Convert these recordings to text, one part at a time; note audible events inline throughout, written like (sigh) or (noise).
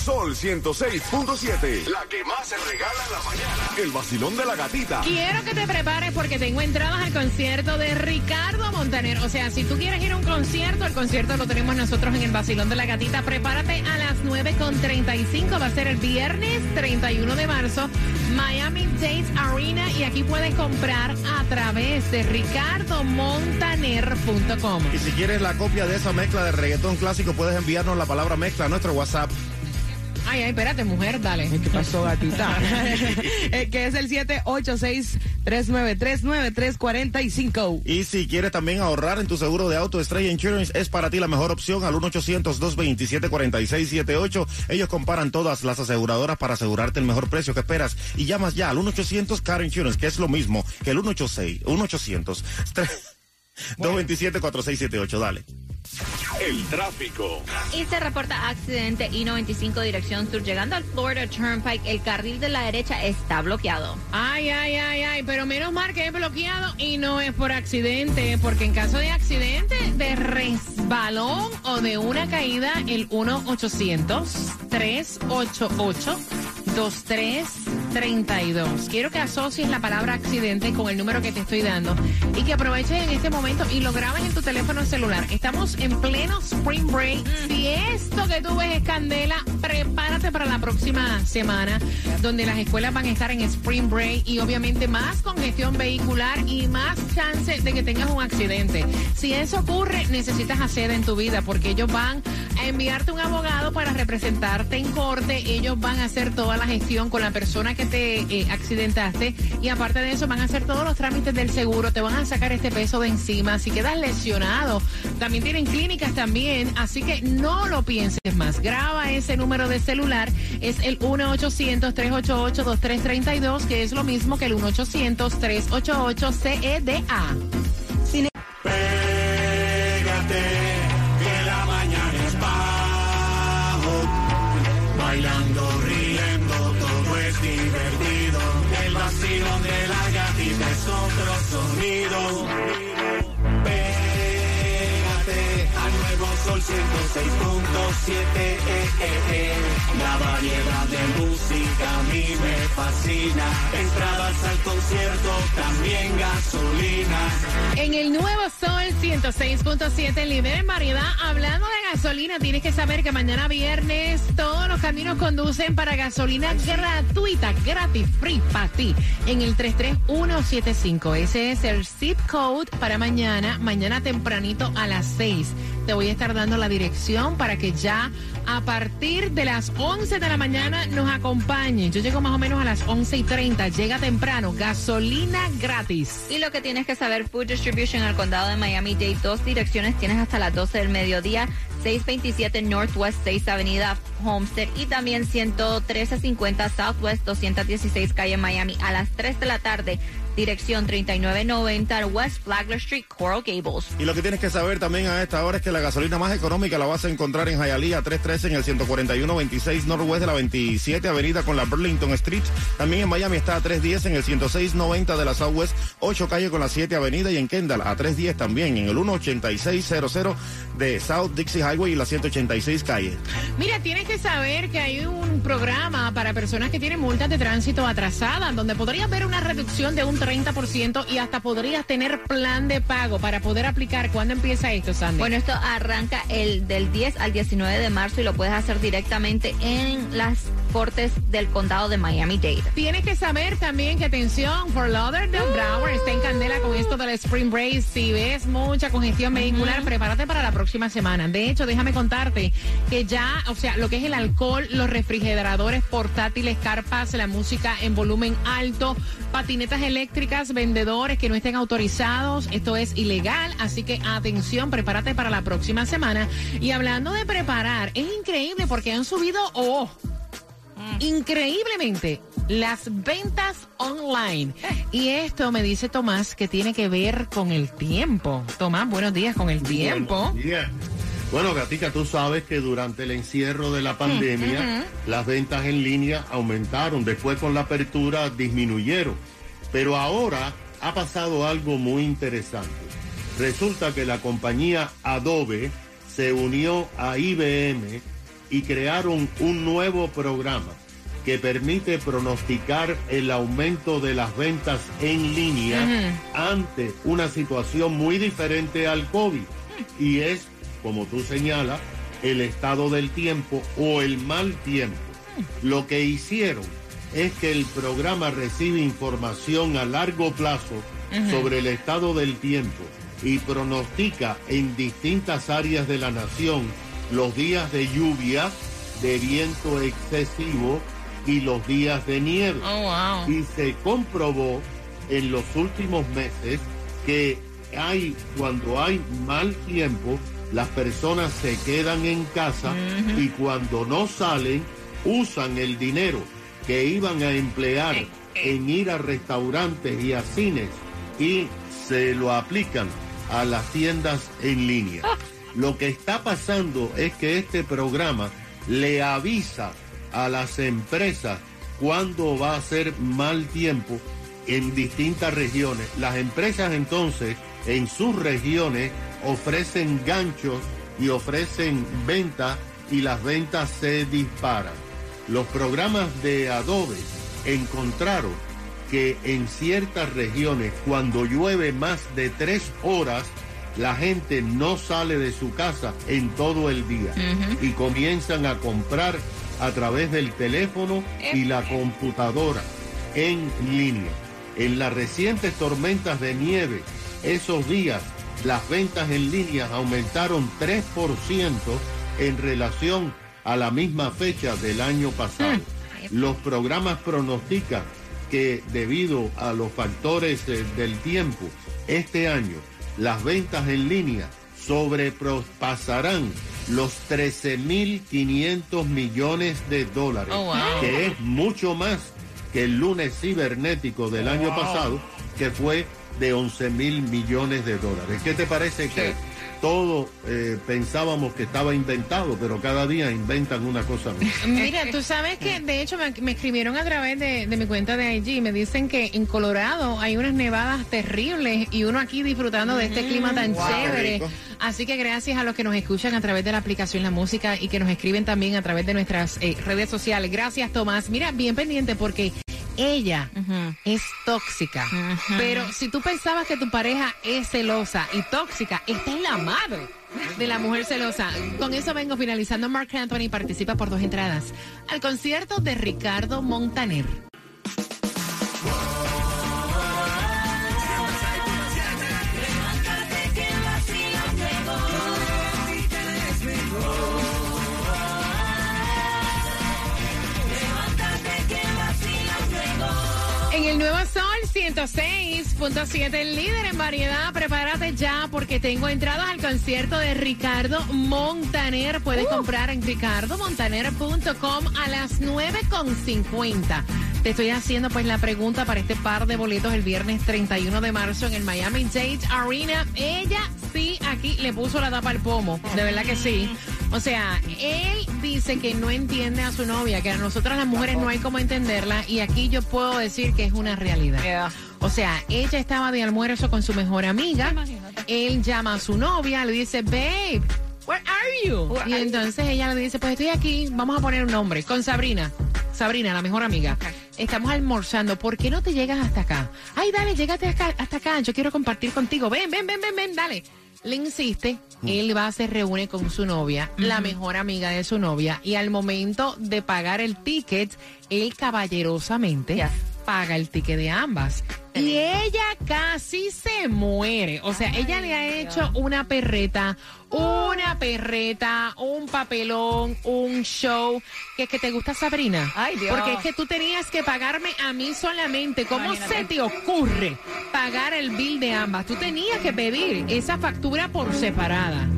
Sol 106.7. La que más se regala en la mañana. El vacilón de la gatita. Quiero que te prepares porque tengo entradas al concierto de Ricardo Montaner. O sea, si tú quieres ir a un concierto, el concierto lo tenemos nosotros en el Basilón de la Gatita. Prepárate a las 9.35. Va a ser el viernes 31 de marzo. Miami Dade Arena. Y aquí puedes comprar a través de ricardomontaner.com. Y si quieres la copia de esa mezcla de reggaetón clásico, puedes enviarnos la palabra mezcla a nuestro WhatsApp. Ay, ay, espérate, mujer, dale. ¿Qué pasó, gatita? (laughs) Eh, que es el 786-393-9345. Y si quieres también ahorrar en tu seguro de auto, Estrella Insurance es para ti la mejor opción al 1-800-227-4678. Ellos comparan todas las aseguradoras para asegurarte el mejor precio que esperas. Y llamas ya al 1-800-Car Insurance, que es lo mismo que el 1-800-227-4678. Dale. El tráfico. Y se reporta accidente I-95 dirección sur llegando al Florida Turnpike. El carril de la derecha está bloqueado. Ay, ay, ay, ay, pero menos mal que es bloqueado y no es por accidente, porque en caso de accidente, de resbalón o de una caída, el 1-800-388-2332. Quiero que asocies la palabra accidente con el número que te estoy dando y que aproveches en este momento y lo grabes en tu teléfono celular. Estamos en pleno Spring Break. Si esto que tú ves es candela, prepárate para la próxima semana, donde las escuelas van a estar en Spring Break y obviamente más congestión vehicular y más chance de que tengas un accidente. Si eso ocurre, necesitas hacer en tu vida porque ellos van enviarte un abogado para representarte en corte. Ellos van a hacer toda la gestión con la persona que te eh, accidentaste y aparte de eso van a hacer todos los trámites del seguro. Te van a sacar este peso de encima. Si quedas lesionado, también tienen clínicas también. Así que no lo pienses más. Graba ese número de celular. Es el 1-800-388-2332, que es lo mismo que el 1-800-388-CEDA. 106.7. eh, eh. La variedad de música a mí me fascina. Entradas al concierto, también gasolina. En el nuevo Sol 106.7, líder en variedad. Hablando de gasolina, tienes que saber que mañana viernes todos los caminos conducen para gasolina gratuita, gratis, free para ti. En el 33175. Ese es el zip code para mañana. Mañana tempranito a las 6. Te voy a estar dando la dirección para que ya a partir de las 11 de la mañana nos acompañen. Yo llego más o menos a las 11 y 30. Llega temprano. Gasolina gratis. Y lo que tienes que saber, Food Distribution al condado de Miami-Dade, dos direcciones tienes hasta las 12 del mediodía. 627 Northwest 6 Avenida Homestead y también 11350 Southwest 216 Calle Miami a las 3 de la tarde. Dirección 3990 West Flagler Street, Coral Gables. Y lo que tienes que saber también a esta hora es que la gasolina más económica la vas a encontrar en Hialeah 313 en el 141-26 Northwest de la 27 Avenida con la Burlington Street. También en Miami está a 310 en el 106-90 de la Southwest 8 Calle con la 7 Avenida y en Kendall a 310 también en el 18600 de South Dixie Highway y la 186 Calle. Mira, tienes que saber que hay un programa para personas que tienen multas de tránsito atrasadas, donde podrías ver una reducción de un 30% y hasta podrías tener plan de pago para poder aplicar. ¿Cuándo empieza esto, Sandy? Bueno, esto arranca el del 10 al 19 de marzo y lo puedes hacer directamente en las cortes del condado de Miami-Dade. Tienes que saber también que atención, Fort Lauderdale Broward está en candela con esto del Spring Break. Si ves mucha congestión vehicular, prepárate para la próxima semana. De hecho, déjame contarte que ya, o sea, lo que es el alcohol, los refrigeradores portátiles, carpas, la música en volumen alto, patinetas eléctricas, vendedores que no estén autorizados, esto es ilegal, así que atención, prepárate para la próxima semana. Y hablando de preparar, es increíble porque han subido, oh, increíblemente las ventas online. (laughs) Y esto me dice Tomás que tiene que ver con el tiempo. Tomás, buenos días con el tiempo. Bueno, Gatica, tú sabes que durante el encierro de la pandemia, las ventas en línea aumentaron. Después con la apertura disminuyeron. Pero ahora ha pasado algo muy interesante. Resulta que la compañía Adobe se unió a IBM y crearon un nuevo programa que permite pronosticar el aumento de las ventas en línea ante una situación muy diferente al COVID. Y es, como tú señalas, el estado del tiempo o el mal tiempo. Lo que hicieron es que el programa recibe información a largo plazo sobre el estado del tiempo y pronostica en distintas áreas de la nación los días de lluvia, de viento excesivo y los días de nieve. Oh, wow. Y se comprobó en los últimos meses que hay, cuando hay mal tiempo, las personas se quedan en casa y cuando no salen, usan el dinero que iban a emplear en ir a restaurantes y a cines y se lo aplican a las tiendas en línea. Lo que está pasando es que este programa le avisa a las empresas cuando va a ser mal tiempo en distintas regiones. Las empresas entonces en sus regiones ofrecen ganchos y ofrecen ventas y las ventas se disparan. Los programas de Adobe encontraron que en ciertas regiones cuando llueve más de tres horas la gente no sale de su casa en todo el día y comienzan a comprar a través del teléfono y la computadora en línea. En las recientes tormentas de nieve, esos días, las ventas en línea aumentaron 3% en relación a la misma fecha del año pasado. Los programas pronostican que debido a los factores eh, del tiempo, este año las ventas en línea sobrepasarán los 13.500 millones de dólares, Oh, wow. que es mucho más que el lunes cibernético del año pasado, que fue de 11 mil millones de dólares. ¿Qué te parece que todo eh, pensábamos que estaba inventado, pero cada día inventan una cosa más? (laughs) Mira, tú sabes que de hecho me, me escribieron a través de, de mi cuenta de IG me dicen que en Colorado hay unas nevadas terribles y uno aquí disfrutando de este clima tan Wow, chévere. Así que gracias a los que nos escuchan a través de la aplicación La Música y que nos escriben también a través de nuestras eh, redes sociales. Gracias, Tomás. Mira, bien pendiente porque ella es tóxica. Pero si tú pensabas que tu pareja es celosa y tóxica, esta es la madre de la mujer celosa. Con eso vengo finalizando. Mark Anthony participa por dos entradas al concierto de Ricardo Montaner. En el Nuevo Sol 106.7, el líder en variedad. Prepárate ya porque tengo entradas al concierto de Ricardo Montaner. Puedes comprar en ricardomontaner.com a las 9.50. Te estoy haciendo pues la pregunta para este par de boletos el viernes 31 de marzo en el Miami Dade Arena. Ella sí aquí le puso la tapa al pomo, de verdad que sí. O sea, él dice que no entiende a su novia, que a nosotras las mujeres no hay como entenderla y aquí yo puedo decir que es una realidad. O sea, ella estaba de almuerzo con su mejor amiga, él llama a su novia, le dice, babe, where are you? Y entonces ella le dice, pues estoy aquí, vamos a poner un nombre, con Sabrina. Sabrina, la mejor amiga. Estamos almorzando. ¿Por qué no te llegas hasta acá? Ay, dale, llégate acá- hasta acá. Yo quiero compartir contigo. Ven, ven, ven, ven, ven, dale. Le insiste, él va, se reúne con su novia, la mejor amiga de su novia, y al momento de pagar el ticket, él caballerosamente paga el ticket de ambas. Y ella casi se muere. O sea, ella le ha hecho una perreta, una perreta, un papelón, un show. Que es que te gusta Sabrina. Ay, Dios. Porque es que tú tenías que pagarme a mí solamente. ¿Cómo se te ocurre pagar el bill de ambas? Tú tenías que pedir esa factura por separada.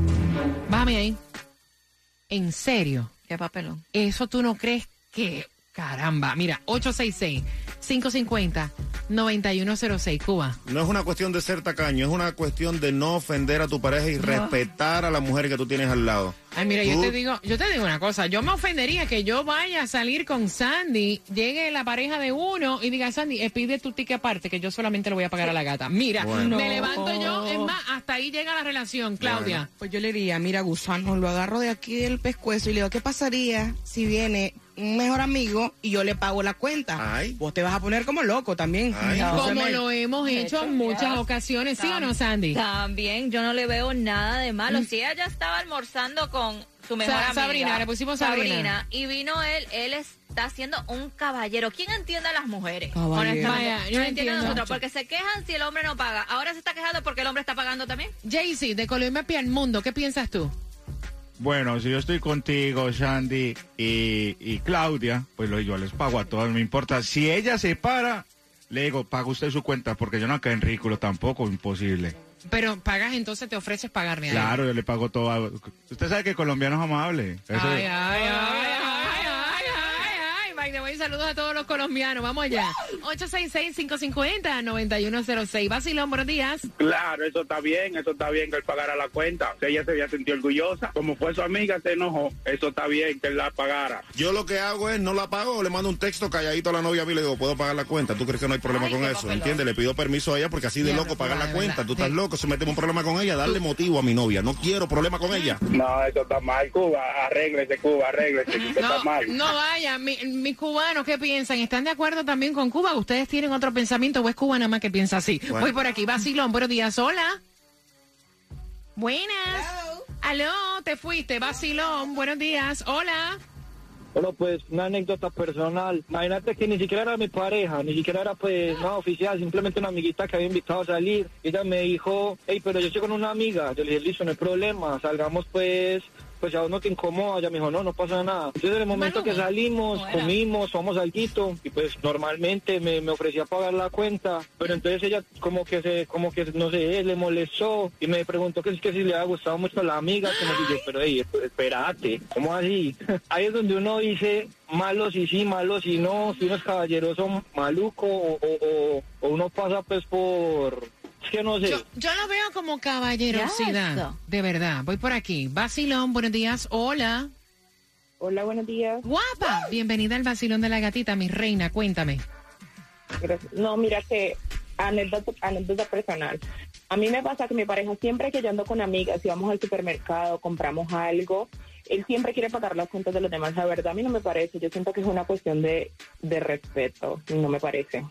Bájame ahí. En serio. Qué papelón. ¿Eso tú no crees que Caramba, mira, 866-550-9106, Cuba. No es una cuestión de ser tacaño, es una cuestión de no ofender a tu pareja y respetar a la mujer que tú tienes al lado. Ay, mira, yo te digo, yo te digo una cosa, yo me ofendería que yo vaya a salir con Sandy, llegue la pareja de uno y diga, Sandy, eh, pide tu ticket aparte, que yo solamente le voy a pagar a la gata. Mira, Bueno. me No. levanto yo, es más, hasta ahí llega la relación, Claudia. Pues yo le diría, mira, gusano, lo agarro de aquí del pescuezo y le digo, ¿qué pasaría si viene un mejor amigo y yo le pago la cuenta? Ay. Vos te vas a poner como loco también. Como lo hemos hecho en muchas ocasiones, ¿sí o no, Sandy? También yo no le veo nada de malo. Si ella ya estaba almorzando con su mejor Sa- amiga. Sabrina, le pusimos Sabrina. Y vino él, él está siendo un caballero. ¿Quién entiende a las mujeres? Caballero. Honestamente. Vaya, yo no entiendo a nosotros, porque se quejan si el hombre no paga. Ahora se está quejando porque el hombre está pagando también. Jaycee, de Colombia Pia al Mundo, ¿qué piensas tú? Bueno, si yo estoy contigo, Sandy y, y Claudia, pues lo, yo les pago a todas, no me importa. Si ella se para, le digo, paga usted su cuenta, porque yo no quedo en ridículo tampoco, imposible. Pero pagas, entonces te ofreces él. Claro, yo le pago todo. a- Usted sabe que colombiano es amable. Eso- ay, ay, ay, ay. By the way, saludos a todos los colombianos. Vamos allá. 866-550-9106. Vacilón, buenos días. Claro, eso está bien, eso está bien que él pagara la cuenta. Si ella se había sentido orgullosa, como fue su amiga, se enojó. Eso está bien que él la pagara. Yo lo que hago es, no la pago, le mando un texto calladito a la novia a mí y le digo, ¿puedo pagar la cuenta? ¿Tú crees que no hay problema Ay, con eso? papelón. ¿Entiendes? Le pido permiso a ella porque así de loco pagar la cuenta. Tú estás sí. loco, se metemos un problema con ella, darle motivo a mi novia. No quiero problema con ella. No, eso está mal, Cuba. Arréglese, Cuba, arréglese. usted No, está mal. no vaya, mi- mis cubanos, ¿qué piensan? ¿Están de acuerdo también con Cuba? ¿Ustedes tienen otro pensamiento o es Cuba nada más que piensa así? Bueno. Voy por aquí, Vacilón, buenos días, hola. Buenas. Aló, te fuiste, Vacilón, buenos días, hola. Bueno, pues una anécdota personal. Imagínate que ni siquiera era mi pareja, ni siquiera era pues nada oficial, simplemente una amiguita que había invitado a salir. Ella me dijo, hey, pero yo estoy con una amiga. Yo le dije, listo, no hay problema, salgamos pues, pues a vos no te incomoda. Ella me dijo, no, no pasa nada. Entonces en el momento que salimos, No comimos, tomamos alguito y pues normalmente me, me ofrecía pagar la cuenta, pero entonces ella como que se, como que no sé, le molestó y me preguntó que, que si le había gustado mucho a la amiga, como que yo, pero hey, espérate, ¿cómo así? (laughs) Ahí es donde uno dice malos y sí, malos y no, si uno es caballeroso maluco o, o, o- o uno pasa pues por, que no sé. Yo, yo lo veo como caballerosidad, de verdad. Voy por aquí. Vacilón, buenos días, hola. Hola, buenos días. Guapa, bienvenida al Vacilón de la Gatita, mi reina, cuéntame. Gracias. No, mira que anécdota, anécdota personal. A mí me pasa que mi pareja siempre que yo ando con amigas, si vamos al supermercado, compramos algo, él siempre quiere pagar las cuentas de los demás. La verdad, a mí no me parece. Yo siento que es una cuestión de, de respeto. No me parece.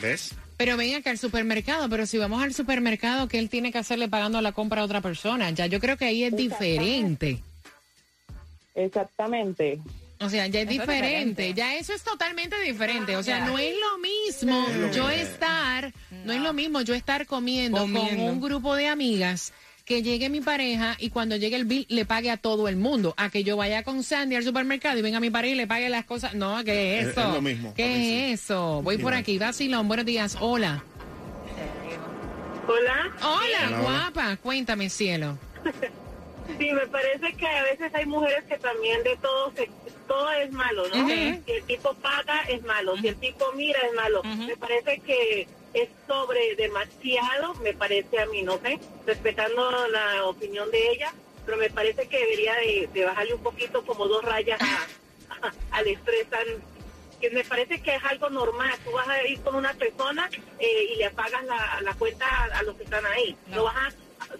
¿Ves? Pero ven acá al supermercado, pero si vamos al supermercado, que él tiene que hacerle pagando la compra a otra persona? Ya yo creo que ahí es diferente. Exactamente. O sea, ya es Eso es diferente, diferente. ya eso es totalmente diferente. O sea, no es lo mismo yo estar, no es lo mismo yo estar comiendo, con un grupo de amigas que llegue mi pareja y cuando llegue el bill le pague a todo el mundo. A que yo vaya con Sandy al supermercado y venga mi pareja y le pague las cosas. No, ¿qué es Es- eso? es lo mismo, sí. ¿Qué es eso? Voy por aquí, Vacilón, buenos días, hola. Hola. Hola, Hola, hola. guapa, cuéntame, cielo. (laughs) Sí, me parece que a veces hay mujeres que también de todo se, todo es malo, ¿no? Si el tipo paga es malo, si el tipo mira es malo. Me parece que es sobre demasiado, me parece a mí, no sé, respetando la opinión de ella, pero me parece que debería de, de bajarle un poquito como dos rayas a- a- (laughs) al estrés tan que me parece que es algo normal. Tú vas a ir con una persona eh, y le pagas la, la cuenta a, a los que están ahí. No, vas a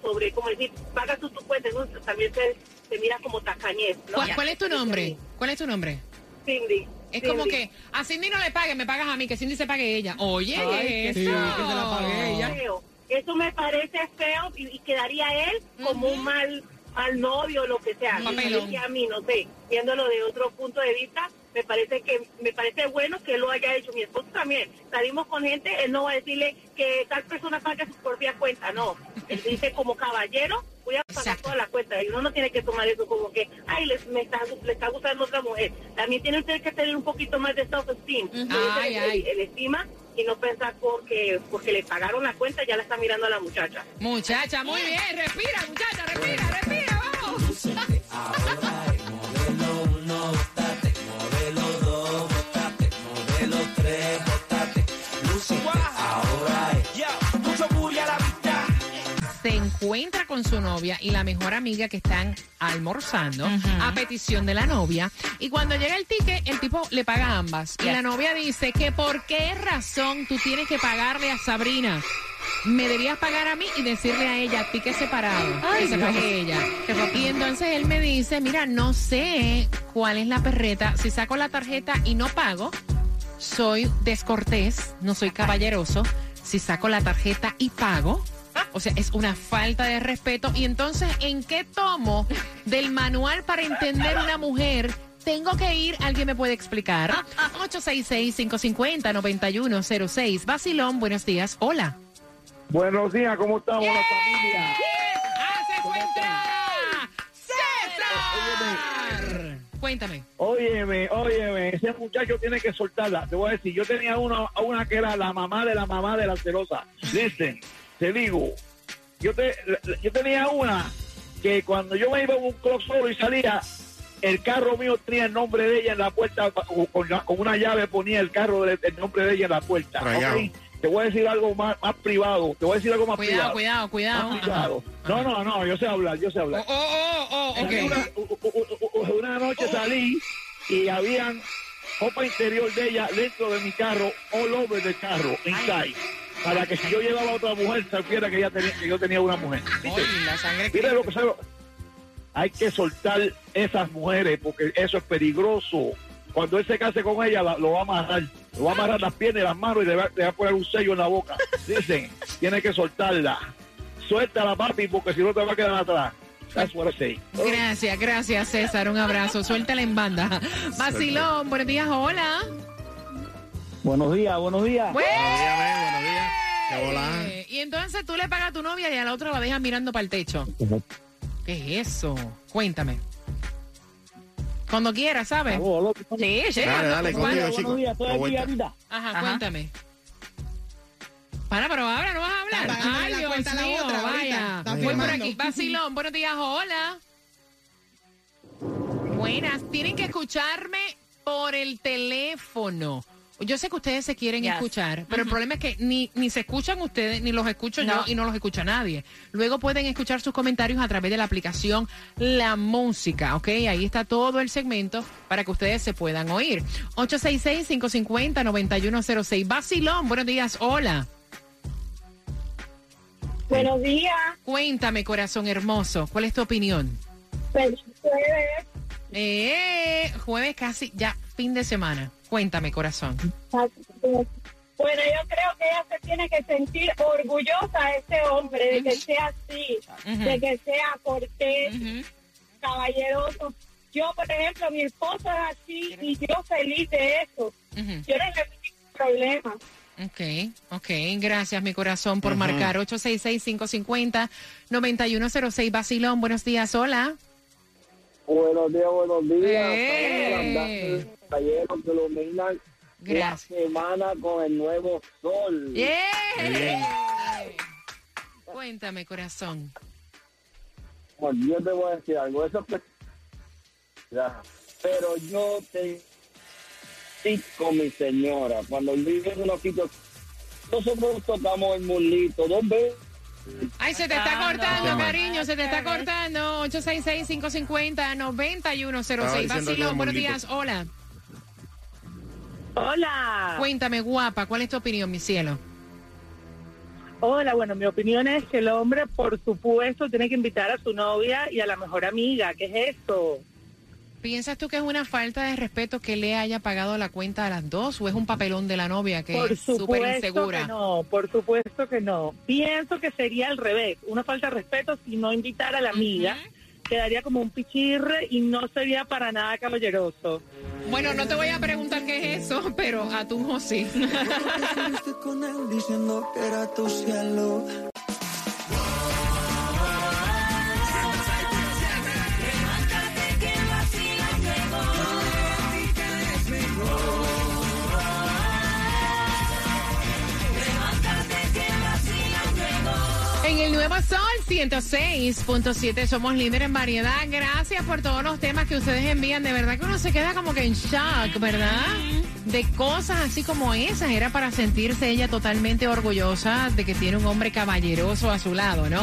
sobre, como decir, pagas tú tu cuenta, eso también se, se mira como tacañez. ¿no? ¿Cuál, cuál es tu nombre? ¿Cuál es tu nombre? Cindy. Es Cindy. como que a Cindy no le pague, me pagas a mí, que Cindy se pague ella. Oye, Ay, ¿qué es que sí, eso? que se la pague ella. feo. Eso me parece feo y, y quedaría él como un mal mal novio o lo que sea. Parece a mí, no sé, viéndolo de otro punto de vista, me parece que me parece bueno que lo haya hecho. Mi esposo también. Salimos con gente, él no va a decirle que tal persona pague su propia cuenta, no. Él dice como caballero, voy a pagar Exacto. toda la cuenta. Y uno no tiene que tomar eso como que, ay, le, me está, le está gustando otra mujer. También tiene usted que tener un poquito más de self-esteem. Ay, el, ay. el estima y no pensar porque porque le pagaron la cuenta ya la está mirando a la muchacha. Muchacha, muy bien, respira, muchacha, respira, respira, encuentra con su novia y la mejor amiga que están almorzando a petición de la novia. Y cuando llega el ticket, el tipo le paga a ambas. Y la novia dice que por qué razón tú tienes que pagarle a Sabrina. Me debías pagar a mí y decirle a ella, ticket separado, que se pague ella. Y entonces él me dice, mira, no sé cuál es la perreta. Si saco la tarjeta y no pago, soy descortés, no soy caballeroso. Si saco la tarjeta y pago, o sea, es una falta de respeto. Y entonces, ¿en qué tomo del manual para entender una mujer? Tengo que ir, alguien me puede explicar. 866-550-9106. Basilón, buenos días. Hola. Buenos días, ¿cómo estamos la familia? ¡Ah. Cuéntame. Óyeme, óyeme, ese muchacho tiene que soltarla. Te voy a decir, yo tenía una, una que era la mamá de la mamá de la celosa. Listen, te digo, yo, te, yo tenía una que cuando yo me iba a un club solo y salía, el carro mío tenía el nombre de ella en la puerta, con, con la- con una llave ponía el carro del el nombre de ella en la puerta. Te voy a decir algo más, más privado, te voy a decir algo más Cuidado, privado. cuidado, cuidado. Más privado. No, no, no, yo sé hablar, yo sé hablar. Oh, oh, oh, oh. Una, noche salí y habían ropa interior de ella dentro de mi carro, all over the carro, inside. Para que si yo llevaba a otra mujer, supiera que, ella tenía, que yo tenía una mujer. ¿Viste? Ay, la sangre Mira lo que sabe. Hay que soltar esas mujeres porque eso es peligroso. Cuando él se case con ella, la- lo va a amarrar. Lo va a amarrar las piernas y las manos y le va, le va a poner un sello en la boca. Dicen, tiene que soltarla. Suéltala, papi, porque si no te va a quedar atrás. That's what I say. Gracias, gracias César, un abrazo. Suéltala en banda. Vacilón, buenos días, hola. Buenos días, buenos días. Buenos días, men, buenos días. Qué. Eh, Y entonces tú le pagas a tu novia y a la otra la dejas mirando para el techo. ¿Qué es eso? Cuéntame. Cuando quieras, ¿sabes? Sí, sí. Dale, dale, contigo, chico. Ajá, Ajá. cuéntame. Para, pero ahora no vas a hablar. Está Ay, la Dios la otra vaya. Voy por firmando. aquí. Vacilón, buenos días, hola. Buenas, tienen que escucharme por el teléfono. Yo sé que ustedes se quieren Yes. escuchar, pero el problema es que ni, ni se escuchan ustedes, ni los escucho yo y no los escucha nadie. Luego pueden escuchar sus comentarios a través de la aplicación La Música, ¿ok? Ahí está todo el segmento para que ustedes se puedan oír. 866-550-9106. Basilón, buenos días, hola. Buenos días. Cuéntame, corazón hermoso, ¿cuál es tu opinión? Feliz jueves. Eh, jueves casi, ya, fin de semana. Cuéntame, corazón. Bueno, yo creo que ella se tiene que sentir orgullosa de ese hombre, de que sea así, de que sea cortés, Ujú. caballeroso. Yo, por ejemplo, mi esposo es así y yo feliz de eso. Ujú. Yo no tengo ningún problema. Ok, ok. Gracias, mi corazón, por marcar 866-550-9106. Basilón, buenos días. Hola. Buenos días, buenos días. Eh. Caballeros que iluminan Gracias. la semana con el nuevo sol. Yeah. Cuéntame, corazón. Bueno, yo te voy a decir algo, eso es Ya. pero yo te sí con mi señora, cuando vive en unos sitios, nosotros tocamos el mulito dos veces. Ay, se te está Ah, cortando, no. cariño, se te está cortando. 866-550-9106. Estaba diciendo que Basilón, era buenos días. Hola. Hola. Cuéntame, guapa, ¿cuál es tu opinión, mi cielo? Hola, bueno, mi opinión es que el hombre, por supuesto, tiene que invitar a su novia y a la mejor amiga. ¿Qué es eso? ¿Piensas tú que es una falta de respeto que le haya pagado la cuenta a las dos o es un papelón de la novia que Por es súper insegura? que no, por supuesto que no. Pienso que sería al revés, una falta de respeto si no invitara a la amiga. Quedaría como un pichirre y no sería para nada caballeroso. Bueno, no te voy a preguntar qué es eso, pero a tu sí. con él diciendo que era tu cielo. En el Nuevo Sol 106.7 somos líder en variedad. Gracias por todos los temas que ustedes envían. De verdad que uno se queda como que en shock, ¿verdad? De cosas así como esas. Era para sentirse ella totalmente orgullosa de que tiene un hombre caballeroso a su lado, ¿no?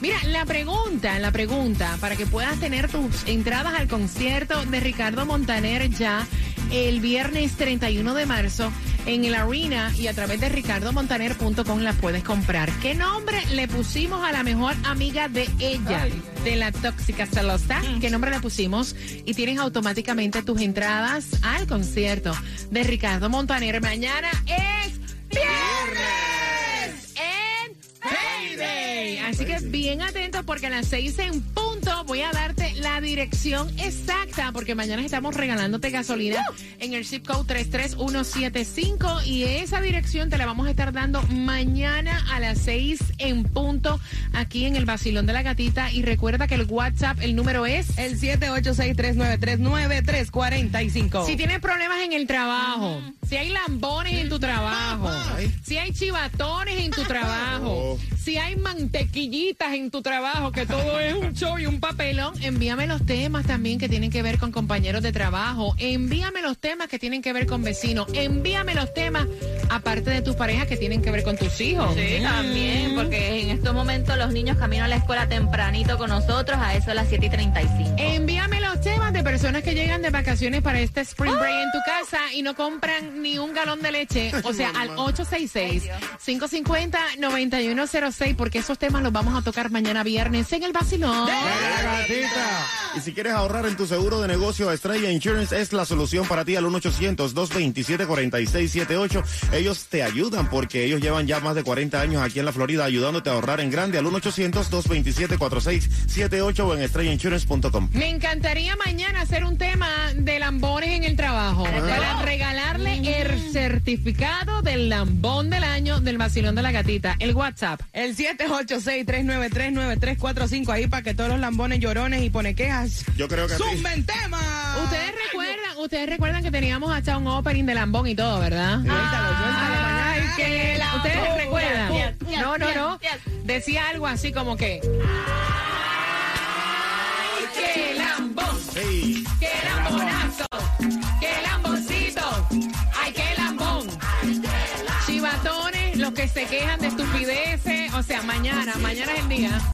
Mira, la pregunta, la pregunta, para que puedas tener tus entradas al concierto de Ricardo Montaner ya el viernes 31 de marzo en el Arena y a través de ricardomontaner.com la puedes comprar. ¿Qué nombre le pusimos a la mejor amiga de ella, de la tóxica celosa? ¿Qué nombre le pusimos? Y tienes automáticamente tus entradas al concierto de Ricardo Montaner. Mañana es viernes Así que bien atento porque a las seis en punto voy a darte la dirección exacta porque mañana estamos regalándote gasolina en el zip code 33175 y esa dirección te la vamos a estar dando mañana a las 6 en punto aquí en el Basilón de la Gatita y recuerda que el WhatsApp, el número es El 786-393-9345. si tienes problemas en el trabajo, si hay lambones en tu trabajo, si hay chivatones en tu trabajo, si hay mantequillitas en tu trabajo, que todo es un show y un papelón, envíame los temas también que tienen que ver con compañeros de trabajo, envíame los temas que tienen que ver con vecinos, envíame los temas aparte de tus parejas que tienen que ver con tus hijos. Sí, también, porque en estos momentos los niños caminan a la escuela tempranito con nosotros, a eso a las 7 y 35. Envíame los temas de personas que llegan de vacaciones para este Spring Break en tu casa y no compran ni un galón de leche. (laughs) O sea, al 866-550-9106, porque esos temas los vamos a tocar mañana viernes en el vacilón. Y si quieres ahorrar en tu seguro de negocio, Estrella Insurance es la solución para ti al 1-800-227-4678. Ellos te ayudan porque ellos llevan ya más de 40 años aquí en la Florida ayudándote a ahorrar en grande al 1-800-227-4678 o en estrellainsurance.com. Me encantaría mañana hacer un tema de lambones en el trabajo para regalarle el certificado del lambón del año del vacilón de la gatita. El WhatsApp. El 786-393-9345 ahí para que todos los lambones llorones y pone quejas. Yo creo que sí. ¡Zumben tema! Ustedes recuerdan, ustedes recuerdan que teníamos hasta un opening de lambón y todo, ¿verdad? Ay, que la- ustedes recuerdan. No, no, no. Decía algo así como que. ¡Ay, qué lambón! Hey. ¡Qué se quejan de estupideces. O sea, mañana, mañana es el día.